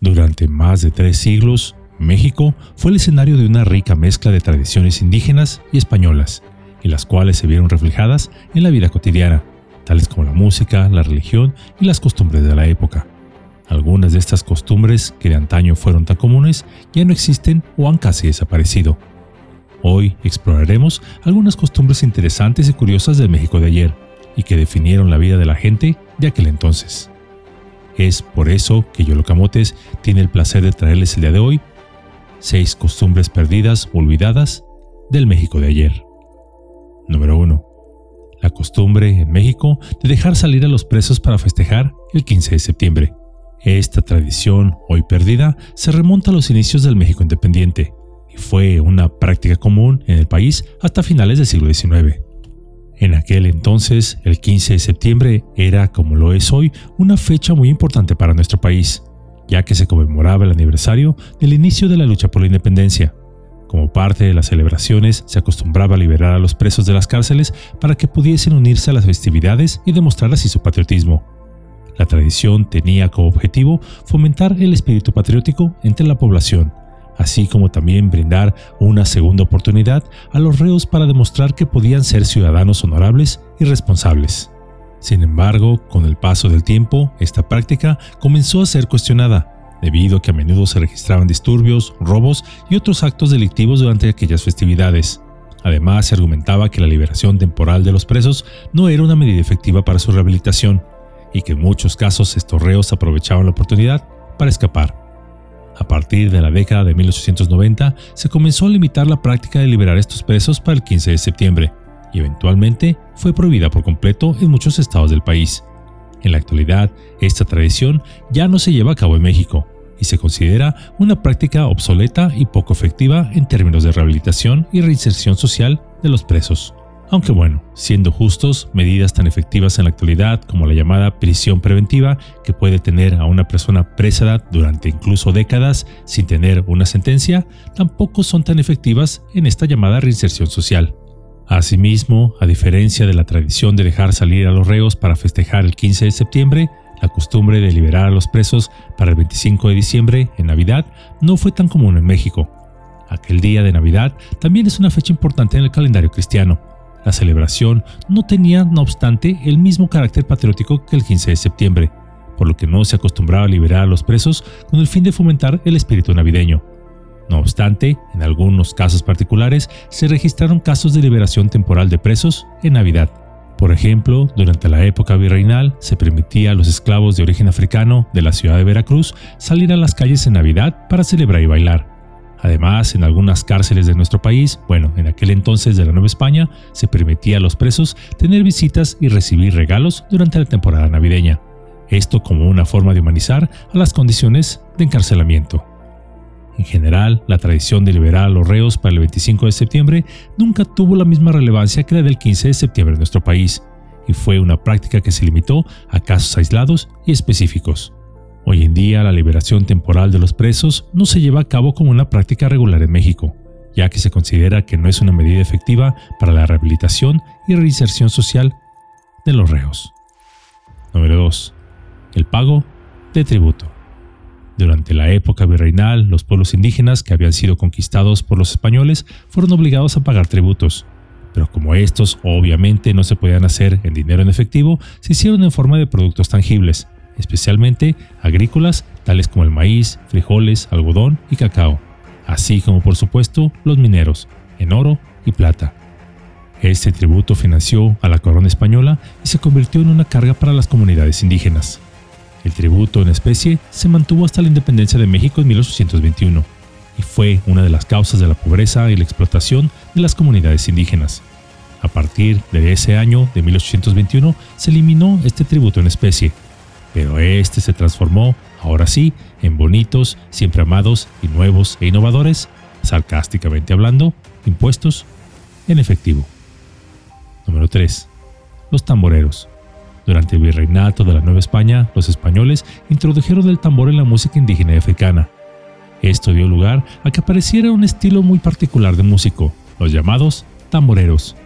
Durante más de tres siglos, México fue el escenario de una rica mezcla de tradiciones indígenas y españolas, y las cuales se vieron reflejadas en la vida cotidiana, tales como la música, la religión y las costumbres de la época. Algunas de estas costumbres que de antaño fueron tan comunes ya no existen o han casi desaparecido. Hoy exploraremos algunas costumbres interesantes y curiosas del México de ayer y que definieron la vida de la gente de aquel entonces. Es por eso que Yolo Camotes tiene el placer de traerles el día de hoy seis costumbres perdidas o olvidadas del México de ayer. Número 1. La costumbre en México de dejar salir a los presos para festejar el 15 de septiembre. Esta tradición, hoy perdida, se remonta a los inicios del México independiente y fue una práctica común en el país hasta finales del siglo XIX. En aquel entonces, el 15 de septiembre era, como lo es hoy, una fecha muy importante para nuestro país, ya que se conmemoraba el aniversario del inicio de la lucha por la independencia. Como parte de las celebraciones, se acostumbraba a liberar a los presos de las cárceles para que pudiesen unirse a las festividades y demostrar así su patriotismo. La tradición tenía como objetivo fomentar el espíritu patriótico entre la población, así como también brindar una segunda oportunidad a los reos para demostrar que podían ser ciudadanos honorables y responsables. Sin embargo, con el paso del tiempo, esta práctica comenzó a ser cuestionada, debido a que a menudo se registraban disturbios, robos y otros actos delictivos durante aquellas festividades. Además, se argumentaba que la liberación temporal de los presos no era una medida efectiva para su rehabilitación, y que en muchos casos estos reos aprovechaban la oportunidad para escapar. A partir de la década de 1890 se comenzó a limitar la práctica de liberar estos presos para el 15 de septiembre y eventualmente fue prohibida por completo en muchos estados del país. En la actualidad, esta tradición ya no se lleva a cabo en México y se considera una práctica obsoleta y poco efectiva en términos de rehabilitación y reinserción social de los presos. Aunque bueno, siendo justos, medidas tan efectivas en la actualidad como la llamada prisión preventiva, que puede tener a una persona presa durante incluso décadas sin tener una sentencia, tampoco son tan efectivas en esta llamada reinserción social. Asimismo, a diferencia de la tradición de dejar salir a los reos para festejar el 15 de septiembre, la costumbre de liberar a los presos para el 25 de diciembre, en Navidad, no fue tan común en México. Aquel día de Navidad también es una fecha importante en el calendario cristiano, la celebración no tenía, no obstante, el mismo carácter patriótico que el 15 de septiembre, por lo que no se acostumbraba a liberar a los presos con el fin de fomentar el espíritu navideño. No obstante, en algunos casos particulares se registraron casos de liberación temporal de presos en Navidad. Por ejemplo, durante la época virreinal se permitía a los esclavos de origen africano de la ciudad de Veracruz salir a las calles en Navidad para celebrar y bailar. Además, en algunas cárceles de nuestro país, bueno, en aquel entonces de la Nueva España, se permitía a los presos tener visitas y recibir regalos durante la temporada navideña. Esto como una forma de humanizar a las condiciones de encarcelamiento. En general, la tradición de liberar a los reos para el 25 de septiembre nunca tuvo la misma relevancia que la del 15 de septiembre en nuestro país, y fue una práctica que se limitó a casos aislados y específicos. Hoy en día la liberación temporal de los presos no se lleva a cabo como una práctica regular en México, ya que se considera que no es una medida efectiva para la rehabilitación y reinserción social de los reos. Número 2. El pago de tributo. Durante la época virreinal, los pueblos indígenas que habían sido conquistados por los españoles fueron obligados a pagar tributos, pero como estos obviamente no se podían hacer en dinero en efectivo, se hicieron en forma de productos tangibles, especialmente agrícolas tales como el maíz, frijoles, algodón y cacao, así como por supuesto los mineros, en oro y plata. Este tributo financió a la corona española y se convirtió en una carga para las comunidades indígenas. El tributo en especie se mantuvo hasta la independencia de México en 1821 y fue una de las causas de la pobreza y la explotación de las comunidades indígenas. A partir de ese año de 1821 se eliminó este tributo en especie pero este se transformó, ahora sí, en bonitos, siempre amados y nuevos e innovadores, sarcásticamente hablando, impuestos en efectivo. Número 3. Los tamboreros. Durante el virreinato de la Nueva España, los españoles introdujeron el tambor en la música indígena y africana. Esto dio lugar a que apareciera un estilo muy particular de músico, los llamados tamboreros.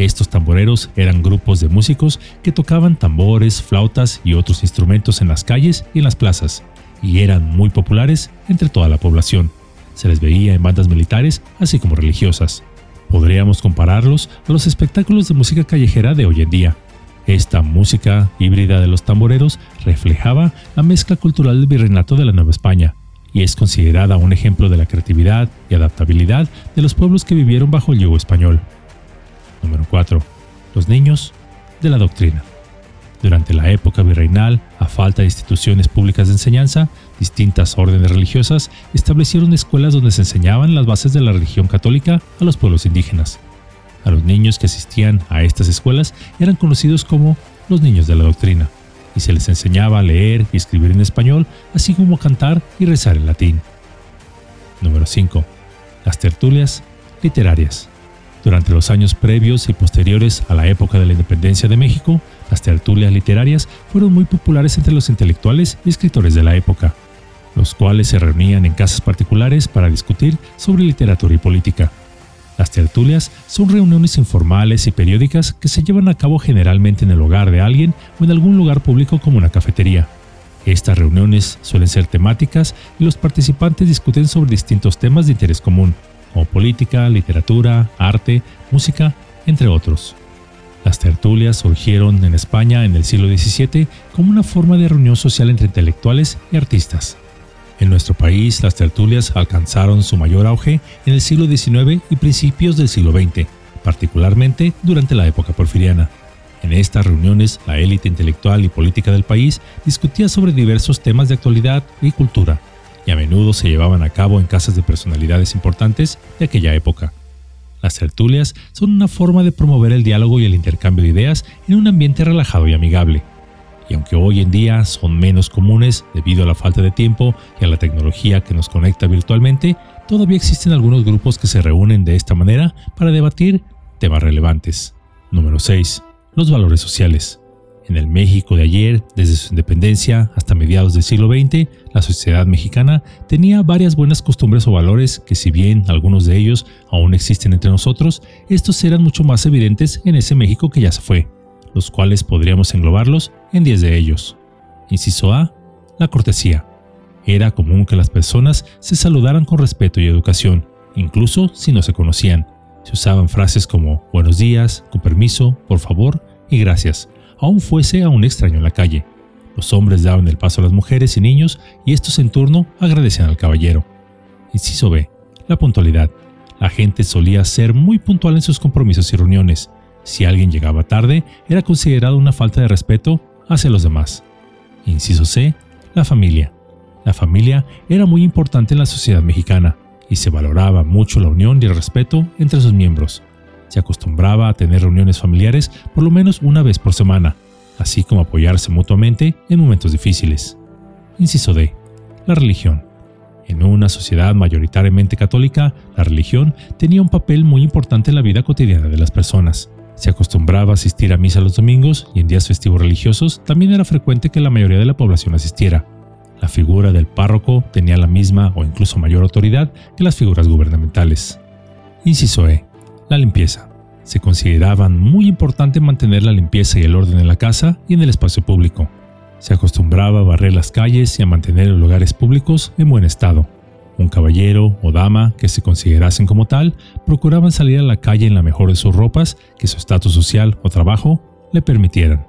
Estos tamboreros eran grupos de músicos que tocaban tambores, flautas y otros instrumentos en las calles y en las plazas, y eran muy populares entre toda la población. Se les veía en bandas militares así como religiosas. Podríamos compararlos a los espectáculos de música callejera de hoy en día. Esta música híbrida de los tamboreros reflejaba la mezcla cultural del virreinato de la Nueva España y es considerada un ejemplo de la creatividad y adaptabilidad de los pueblos que vivieron bajo el yugo español. Número 4. Los niños de la doctrina. Durante la época virreinal, a falta de instituciones públicas de enseñanza, distintas órdenes religiosas establecieron escuelas donde se enseñaban las bases de la religión católica a los pueblos indígenas. A los niños que asistían a estas escuelas eran conocidos como los niños de la doctrina, y se les enseñaba a leer y escribir en español, así como cantar y rezar en latín. Número 5. Las tertulias literarias. Durante los años previos y posteriores a la época de la independencia de México, las tertulias literarias fueron muy populares entre los intelectuales y escritores de la época, los cuales se reunían en casas particulares para discutir sobre literatura y política. Las tertulias son reuniones informales y periódicas que se llevan a cabo generalmente en el hogar de alguien o en algún lugar público como una cafetería. Estas reuniones suelen ser temáticas y los participantes discuten sobre distintos temas de interés común, como política, literatura, arte, música, entre otros. Las tertulias surgieron en España en el siglo XVII como una forma de reunión social entre intelectuales y artistas. En nuestro país, las tertulias alcanzaron su mayor auge en el siglo XIX y principios del siglo XX, particularmente durante la época porfiriana. En estas reuniones, la élite intelectual y política del país discutía sobre diversos temas de actualidad y cultura, y a menudo se llevaban a cabo en casas de personalidades importantes de aquella época. Las tertulias son una forma de promover el diálogo y el intercambio de ideas en un ambiente relajado y amigable. Y aunque hoy en día son menos comunes debido a la falta de tiempo y a la tecnología que nos conecta virtualmente, todavía existen algunos grupos que se reúnen de esta manera para debatir temas relevantes. Número 6. Los valores sociales. En el México de ayer, desde su independencia hasta mediados del siglo XX, la sociedad mexicana tenía varias buenas costumbres o valores que si bien algunos de ellos aún existen entre nosotros, estos eran mucho más evidentes en ese México que ya se fue, los cuales podríamos englobarlos en 10 de ellos. Inciso A. La cortesía. Era común que las personas se saludaran con respeto y educación, incluso si no se conocían. Se usaban frases como buenos días, con permiso, por favor y gracias aún fuese a un extraño en la calle. Los hombres daban el paso a las mujeres y niños y estos en turno agradecían al caballero. Inciso B. La puntualidad. La gente solía ser muy puntual en sus compromisos y reuniones. Si alguien llegaba tarde, era considerado una falta de respeto hacia los demás. Inciso C. La familia. La familia era muy importante en la sociedad mexicana y se valoraba mucho la unión y el respeto entre sus miembros se acostumbraba a tener reuniones familiares por lo menos una vez por semana, así como apoyarse mutuamente en momentos difíciles. Inciso D. La religión. En una sociedad mayoritariamente católica, la religión tenía un papel muy importante en la vida cotidiana de las personas. Se acostumbraba a asistir a misa los domingos y en días festivos religiosos también era frecuente que la mayoría de la población asistiera. La figura del párroco tenía la misma o incluso mayor autoridad que las figuras gubernamentales. Inciso E la limpieza. Se consideraba muy importante mantener la limpieza y el orden en la casa y en el espacio público. Se acostumbraba a barrer las calles y a mantener los lugares públicos en buen estado. Un caballero o dama que se considerasen como tal procuraban salir a la calle en la mejor de sus ropas que su estatus social o trabajo le permitieran.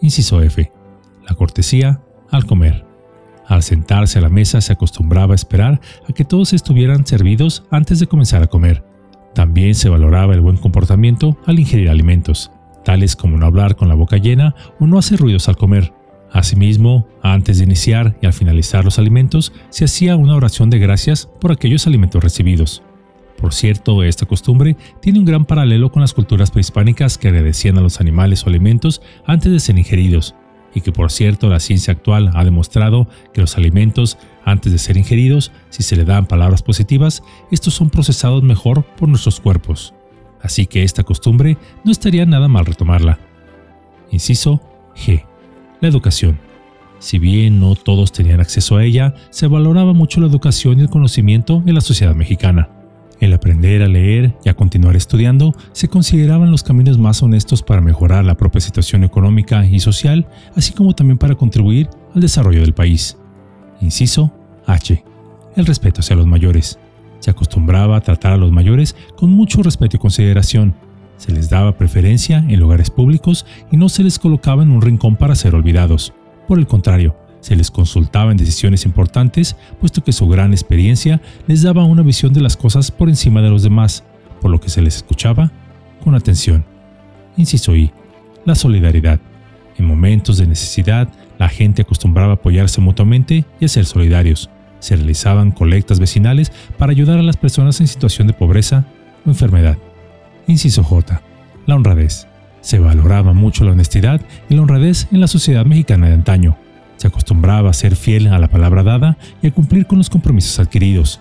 Inciso F. La cortesía al comer. Al sentarse a la mesa se acostumbraba a esperar a que todos estuvieran servidos antes de comenzar a comer. También se valoraba el buen comportamiento al ingerir alimentos, tales como no hablar con la boca llena o no hacer ruidos al comer. Asimismo, antes de iniciar y al finalizar los alimentos, se hacía una oración de gracias por aquellos alimentos recibidos. Por cierto, esta costumbre tiene un gran paralelo con las culturas prehispánicas que agradecían a los animales o alimentos antes de ser ingeridos, y que por cierto la ciencia actual ha demostrado que los alimentos, antes de ser ingeridos, si se le dan palabras positivas, estos son procesados mejor por nuestros cuerpos. Así que esta costumbre no estaría nada mal retomarla. Inciso G. La educación. Si bien no todos tenían acceso a ella, se valoraba mucho la educación y el conocimiento en la sociedad mexicana. El aprender a leer y a continuar estudiando se consideraban los caminos más honestos para mejorar la propia situación económica y social, así como también para contribuir al desarrollo del país. Inciso H. El respeto hacia los mayores. Se acostumbraba a tratar a los mayores con mucho respeto y consideración. Se les daba preferencia en lugares públicos y no se les colocaba en un rincón para ser olvidados. Por el contrario, se les consultaba en decisiones importantes, puesto que su gran experiencia les daba una visión de las cosas por encima de los demás, por lo que se les escuchaba con atención. Inciso I. La solidaridad. En momentos de necesidad, la gente acostumbraba a apoyarse mutuamente y a ser solidarios. Se realizaban colectas vecinales para ayudar a las personas en situación de pobreza o enfermedad. Inciso J. La honradez. Se valoraba mucho la honestidad y la honradez en la sociedad mexicana de antaño. Se acostumbraba a ser fiel a la palabra dada y a cumplir con los compromisos adquiridos.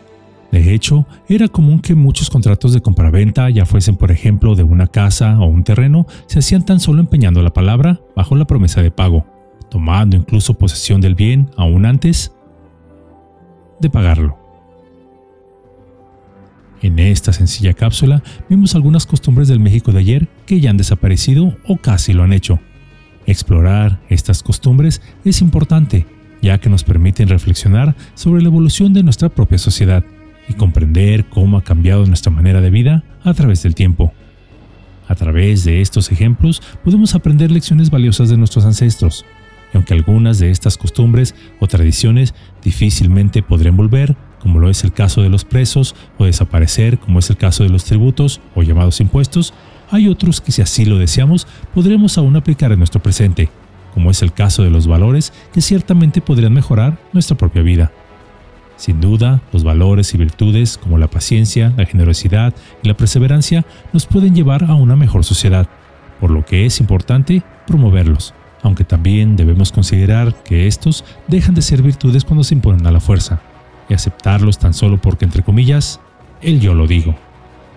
De hecho, era común que muchos contratos de compraventa, ya fuesen por ejemplo de una casa o un terreno, se hacían tan solo empeñando la palabra bajo la promesa de pago, tomando incluso posesión del bien aún antes de pagarlo. En esta sencilla cápsula vimos algunas costumbres del México de ayer que ya han desaparecido o casi lo han hecho. Explorar estas costumbres es importante, ya que nos permiten reflexionar sobre la evolución de nuestra propia sociedad y comprender cómo ha cambiado nuestra manera de vida a través del tiempo. A través de estos ejemplos podemos aprender lecciones valiosas de nuestros ancestros, y aunque algunas de estas costumbres o tradiciones difícilmente podrían volver, como lo es el caso de los presos, o desaparecer, como es el caso de los tributos o llamados impuestos, hay otros que si así lo deseamos podremos aún aplicar en nuestro presente, como es el caso de los valores que ciertamente podrían mejorar nuestra propia vida. Sin duda, los valores y virtudes como la paciencia, la generosidad y la perseverancia nos pueden llevar a una mejor sociedad, por lo que es importante promoverlos, aunque también debemos considerar que estos dejan de ser virtudes cuando se imponen a la fuerza, y aceptarlos tan solo porque, entre comillas, el yo lo digo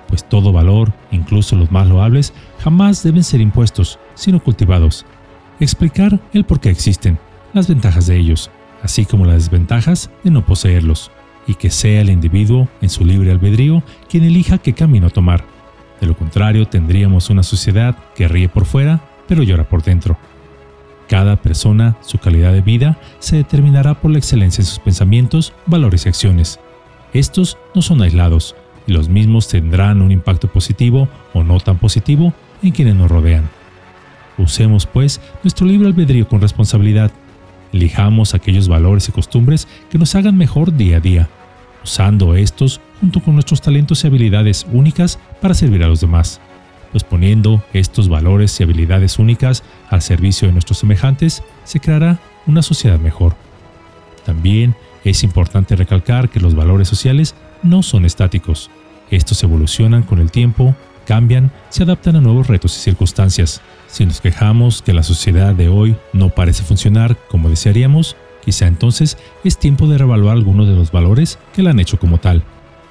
pues todo valor, incluso los más loables, jamás deben ser impuestos, sino cultivados. Explicar el por qué existen, las ventajas de ellos, así como las desventajas de no poseerlos, y que sea el individuo, en su libre albedrío, quien elija qué camino tomar. De lo contrario, tendríamos una sociedad que ríe por fuera, pero llora por dentro. Cada persona, su calidad de vida, se determinará por la excelencia en sus pensamientos, valores y acciones. Estos no son aislados, y los mismos tendrán un impacto positivo o no tan positivo en quienes nos rodean. Usemos, pues, nuestro libre albedrío con responsabilidad. Elijamos aquellos valores y costumbres que nos hagan mejor día a día, usando estos junto con nuestros talentos y habilidades únicas para servir a los demás. Pues poniendo estos valores y habilidades únicas al servicio de nuestros semejantes, se creará una sociedad mejor. También es importante recalcar que los valores sociales no son estáticos. Estos evolucionan con el tiempo, cambian, se adaptan a nuevos retos y circunstancias. Si nos quejamos que la sociedad de hoy no parece funcionar como desearíamos, quizá entonces es tiempo de revaluar algunos de los valores que la han hecho como tal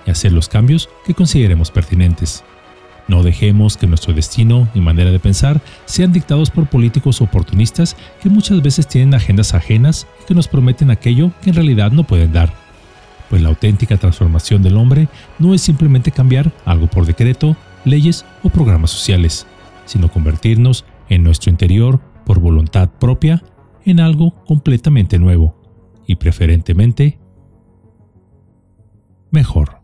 y hacer los cambios que consideremos pertinentes. No dejemos que nuestro destino y manera de pensar sean dictados por políticos oportunistas que muchas veces tienen agendas ajenas y que nos prometen aquello que en realidad no pueden dar pues la auténtica transformación del hombre no es simplemente cambiar algo por decreto, leyes o programas sociales, sino convertirnos en nuestro interior por voluntad propia en algo completamente nuevo y preferentemente mejor.